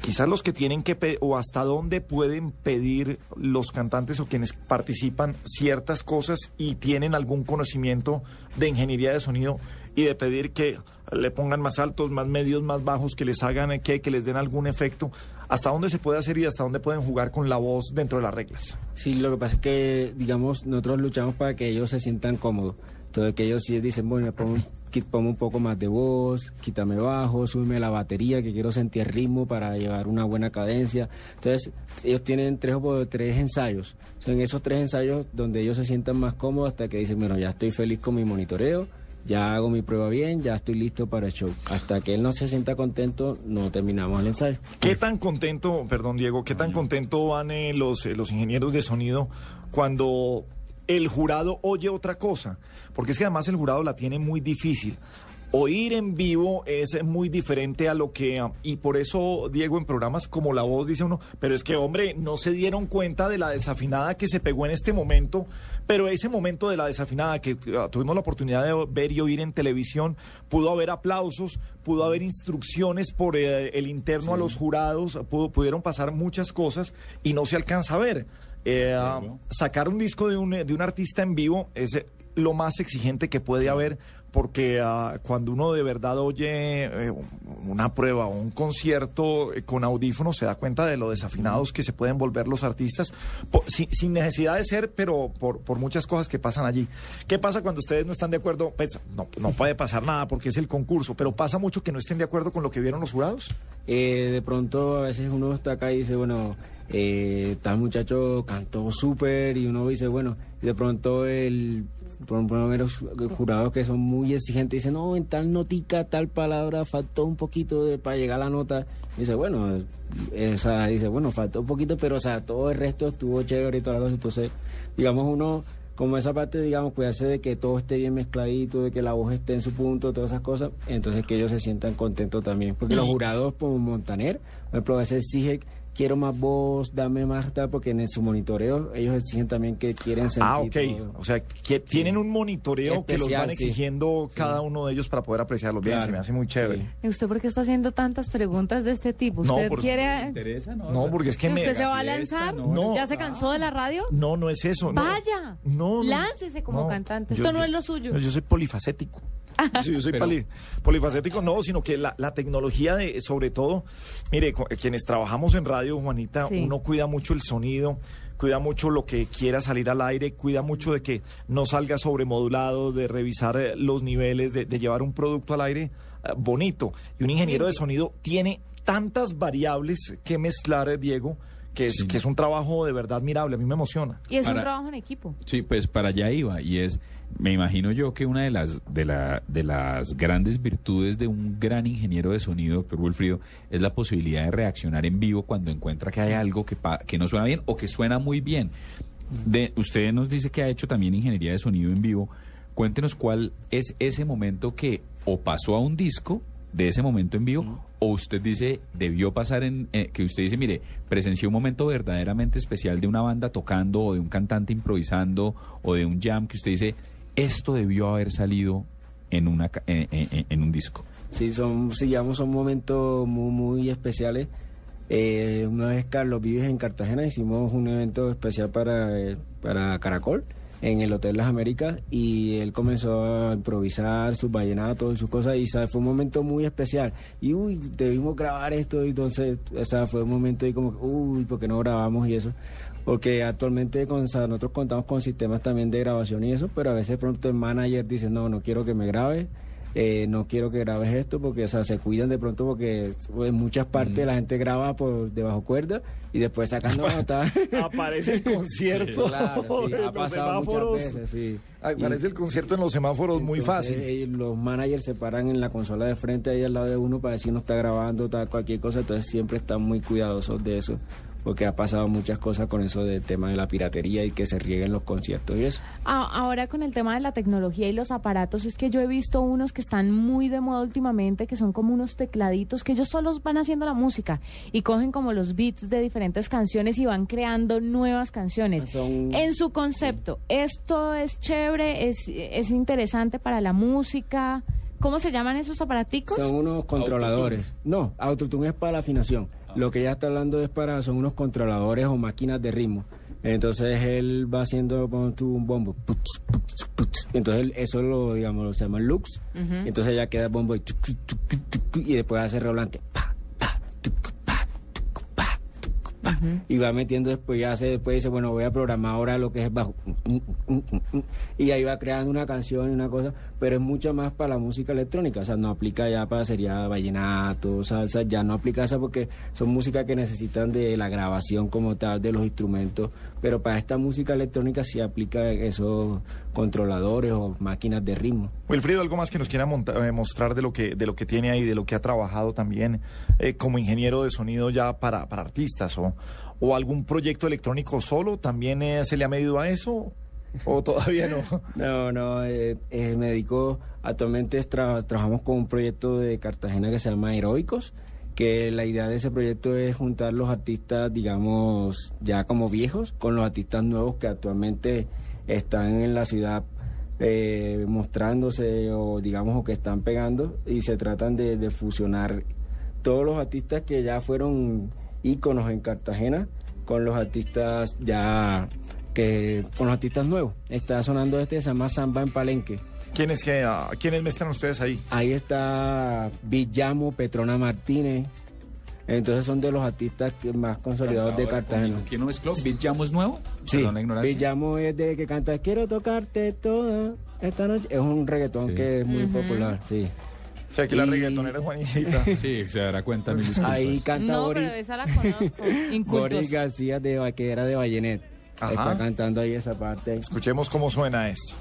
quizás los que tienen que pe- o hasta dónde pueden pedir los cantantes o quienes participan ciertas cosas y tienen algún conocimiento de ingeniería de sonido y de pedir que le pongan más altos, más medios, más bajos, que les hagan que, que les den algún efecto. ¿Hasta dónde se puede hacer y hasta dónde pueden jugar con la voz dentro de las reglas? Sí, lo que pasa es que, digamos, nosotros luchamos para que ellos se sientan cómodos. Entonces, que ellos sí dicen, bueno, pongo, un- qui- pongo un poco más de voz, quítame bajo, súbeme la batería, que quiero sentir ritmo para llevar una buena cadencia. Entonces, ellos tienen tres o tres ensayos. Son esos tres ensayos donde ellos se sientan más cómodos hasta que dicen, bueno, ya estoy feliz con mi monitoreo, ya hago mi prueba bien, ya estoy listo para el show. Hasta que él no se sienta contento, no terminamos el ensayo. ¿Qué tan contento, perdón Diego, qué tan contento van eh, los, eh, los ingenieros de sonido cuando el jurado oye otra cosa? Porque es que además el jurado la tiene muy difícil. Oír en vivo es muy diferente a lo que... Y por eso, Diego, en programas como La Voz dice uno, pero es que, hombre, no se dieron cuenta de la desafinada que se pegó en este momento, pero ese momento de la desafinada que ah, tuvimos la oportunidad de ver y oír en televisión, pudo haber aplausos, pudo haber instrucciones por eh, el interno a los jurados, pudo- pudieron pasar muchas cosas y no se alcanza a ver. Eh, ah, sacar un disco de un, de un artista en vivo es lo más exigente que puede haber porque ah, cuando uno de verdad oye eh, una prueba o un concierto eh, con audífonos se da cuenta de lo desafinados que se pueden volver los artistas sin, necesidad de ser, pero por, muchas cosas que pasan allí. ¿Qué pasa cuando ustedes no están de acuerdo? Pues, no, no puede pasar nada porque es el concurso, pero pasa mucho que no estén de acuerdo con lo que vieron los jurados. Eh, de pronto a veces uno está acá y dice, bueno, tal muchacho cantó súper y uno dice, bueno, de pronto el, por ejemplo, los jurados que son muy exigentes dicen, no, en tal notica, tal palabra faltó un poquito de, para llegar a la nota. Y dice, bueno, o sea, dice, bueno, faltó un poquito, pero o sea, todo el resto estuvo chévere y todas las cosas. Entonces, digamos, uno como esa parte, digamos, cuidarse de que todo esté bien mezcladito, de que la voz esté en su punto, todas esas cosas, entonces que ellos se sientan contentos también. Porque los jurados como Montaner, por ejemplo, a veces exige, quiero más voz, dame más tal, porque en su monitoreo ellos exigen también que quieren sentir Ah, ok. todo. O sea, que tienen un monitoreo que los van sí. exigiendo cada uno de ellos para poder apreciarlos bien. Claro. Se me hace muy chévere. Sí. ¿Y usted por qué está haciendo tantas preguntas de este tipo? No, ¿Usted por- quiere... interesa? No, No, porque es que me... ¿Usted se va a lanzar? no. ¿Ya se cansó de la radio? No, no es eso. no. Vaya, No, no. láncese como No. cantante. Yo- Esto no yo- es lo suyo. no, Yo soy polifacético. Sí, yo soy Pero- polifacético, no, sino que la, la tecnología, de, sobre todo, mire, quienes trabajamos en radio, Juanita, Sí. uno cuida mucho el sonido, cuida mucho lo que quiera salir al aire, cuida mucho de que no salga sobremodulado, de revisar eh, los niveles, de, de llevar un producto al aire eh, bonito. Y un ingeniero de sonido tiene tantas variables que mezclar, eh, Diego, que es, Sí. que es un trabajo de verdad admirable, a mí me emociona. Y es un trabajo en equipo. Sí, pues para allá iba y es, me imagino yo que una de las de la de las grandes virtudes de un gran ingeniero de sonido, doctor Wilfrido, es la posibilidad de reaccionar en vivo cuando encuentra que hay algo que pa- que no suena bien o que suena muy bien. De, usted nos dice que ha hecho también ingeniería de sonido en vivo. Cuéntenos cuál es ese momento que o pasó a un disco de ese momento en vivo o usted dice debió pasar en eh, que usted dice mire presencié un momento verdaderamente especial de una banda tocando o de un cantante improvisando o de un jam que usted dice esto debió haber salido en una en, en- en un disco Sí, son, digamos, son momentos muy, muy especiales. Eh, una vez Carlos Vives en Cartagena hicimos un evento especial para, eh, para Caracol en el Hotel Las Américas y él comenzó a improvisar sus vallenatos y sus cosas y ¿sabes? fue un momento muy especial y uy, debimos grabar esto y entonces o fue un momento y como uy, ¿por qué no grabamos y eso? Porque actualmente con, nosotros contamos con sistemas también de grabación y eso, pero a veces pronto el manager dice, no, no quiero que me grabe, eh, no quiero que grabes esto porque o sea, se cuidan de pronto porque en muchas partes la gente graba por debajo cuerda y después sacando nota. Aparece el concierto. Claro, sí, en ha los pasado muchas semáforos. veces, sí. Aparece Y- el concierto en los semáforos muy fácil. eh, los managers se paran en la consola de frente ahí al lado de uno para decir no está grabando, tal, cualquier cosa, entonces siempre están muy cuidadosos de eso, porque ha pasado muchas cosas con eso del tema de la piratería y que se rieguen los conciertos y eso. Ah, ahora con el tema de la tecnología y los aparatos, es que yo he visto unos que están muy de moda últimamente, que son como unos tecladitos que ellos solos van haciendo la música y cogen como los beats de diferentes canciones y van creando nuevas canciones. Son- En su concepto, ¿esto es chévere? ¿Es, es interesante para la música? ¿Cómo se llaman esos aparaticos? Son unos controladores. No, Autotune es para la afinación. Lo que ella está hablando es para, son unos controladores o máquinas de ritmo. Entonces él va haciendo un bombo. Entonces eso lo, digamos, lo se llama loops. Entonces ya queda bombo y, después hace redoblante. Pa, pa, tuc, Y va metiendo después, ya hace, después dice, bueno, voy a programar ahora lo que es bajo. Y ahí va creando una canción y una cosa, pero es mucho más para la música electrónica, o sea, no aplica ya para sería vallenato, salsa, ya no aplica esa porque son músicas que necesitan de la grabación como tal de los instrumentos, pero para esta música electrónica sí aplica esos controladores o máquinas de ritmo. Wilfrido, algo más que nos quiera monta- eh, mostrar de lo que de lo que tiene ahí, de lo que ha trabajado también eh, como ingeniero de sonido ya para, para artistas o, o algún proyecto electrónico solo, también eh, se le ha medido a eso o todavía no. No, no, eh, eh, me dedico, actualmente trabajamos con un proyecto de Cartagena que se llama Heroicos, que la idea de ese proyecto es juntar los artistas, digamos, ya como viejos, con los artistas nuevos que actualmente están en la ciudad mostrándose o digamos o que están pegando y se tratan de, de fusionar todos los artistas que ya fueron íconos en Cartagena con los artistas ya que con los artistas nuevos. Está sonando este, se llama Samba en Palenque. ¿Quiénes que ah, quiénes mezclan ustedes ahí? Ahí está Villamo, Petrona Martínez. Entonces son de los artistas que más consolidados de Cartagena. ¿Quién lo mezcló? ¿Beat Jam es nuevo? Sí. Villamo es de que canta Quiero tocarte toda esta noche. Es un reggaetón Sí. que es muy popular, sí. O sea, que la Y- reggaetonera Juanita. Sí, se dará cuenta, disculpas. Ahí canta no, Boris, pero esa la conozco. Incultos. Boris García de Vaquera de Vallenet. Ajá. Está cantando ahí esa parte. Escuchemos cómo suena esto.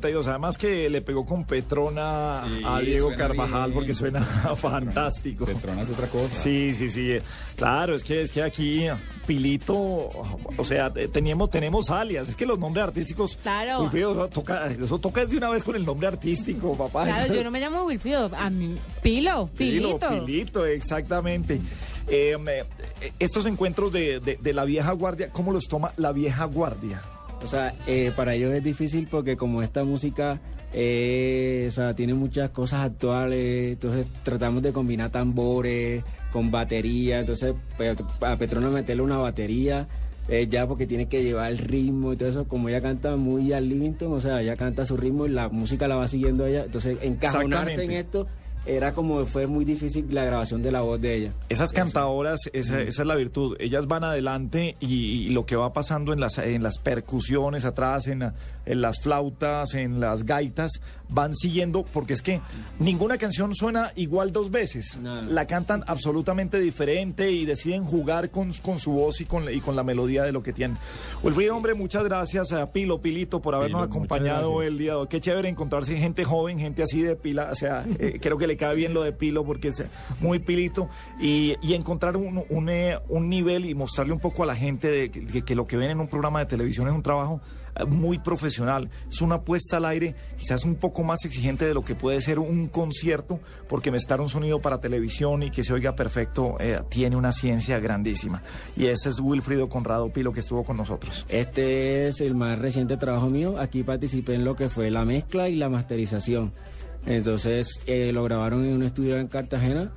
9.52, además que le pegó con Petrona Sí, a Diego Carvajal bien. porque suena fantástico. Petrona es otra cosa. Sí, sí, sí. Claro, es que es que aquí Pilito, o sea, te- teníamos tenemos alias, es que los nombres artísticos Claro. Feo, eso toca eso toca de una vez con el nombre artístico, papá. Claro, yo no me llamo Wilfrido, a mí, Pilo, Pilo, Pilito. Pilito, exactamente. Me- eh, estos encuentros de, de- de la vieja guardia, ¿cómo los toma la vieja guardia? O sea, eh, para ellos es difícil porque como esta música eh, o sea, tiene muchas cosas actuales, entonces tratamos de combinar tambores con batería, entonces pe- a Petrona meterle una batería. eh, ya porque tiene que llevar el ritmo y todo eso, como ella canta muy al Livington, o sea, ella canta su ritmo y la música la va siguiendo ella, entonces encajonarse en esto era como fue muy difícil la grabación de la voz de ella. Esas cantadoras, esa, esa es la virtud. Ellas van adelante y, y lo que va pasando en las, en las percusiones atrás, en, la- en las flautas, en las gaitas, van siguiendo, porque es que ninguna canción suena igual dos veces. No. La cantan absolutamente diferente y deciden jugar con, con su voz y con, la- y con la melodía de lo que tienen. Wilfrido, hombre, muchas gracias a Pilo, Pilito, por habernos Pilo, acompañado el día de hoy. Qué chévere encontrarse gente joven, gente así de pila. O sea, eh, creo que le cae bien lo de Pilo porque es muy pilito. Y, y encontrar un, un, eh, un nivel y mostrarle un poco a la gente de que, lo que ven en un programa de televisión es un trabajo eh, muy profesional. Es una puesta al aire quizás un poco más exigente de lo que puede ser un concierto, porque mezclar un sonido para televisión y que se oiga perfecto eh, tiene una ciencia grandísima. Y ese es Wilfrido Conrado Pilo que estuvo con nosotros. Este es el más reciente trabajo mío. Aquí participé en lo que fue la mezcla y la masterización. Entonces eh, lo grabaron en un estudio en Cartagena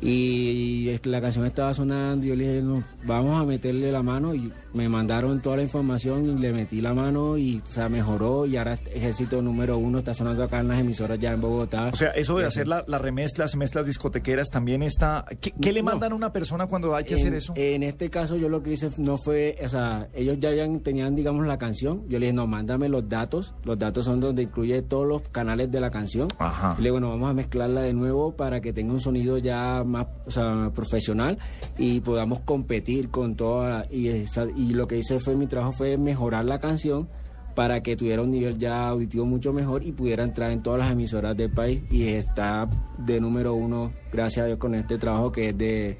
y la canción estaba sonando y yo le dije, no, vamos a meterle la mano y me mandaron toda la información y le metí la mano y o sea, mejoró y ahora Ejército número uno está sonando acá en las emisoras ya en Bogotá. O sea, eso de Y hacer la- las remezclas, mezclas discotequeras también está... ¿Qué, qué le No. mandan a una persona cuando hay que en, hacer eso? En este caso yo lo que hice no fue, o sea, ellos ya habían- tenían, digamos, la canción. Yo le dije, no, mándame los datos. Los datos son donde incluye todos los canales de la canción. Ajá. Le digo, bueno, vamos a mezclarla de nuevo para que tenga un sonido ya más o sea, profesional y podamos competir con toda... Y, esa- y lo que hice fue, mi trabajo fue mejorar la canción para que tuviera un nivel ya auditivo mucho mejor y pudiera entrar en todas las emisoras del país y está de número uno, gracias a Dios, con este trabajo que es de,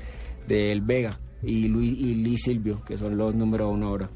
de El Vega y Luis y Lee Silvio, que son los número uno ahora.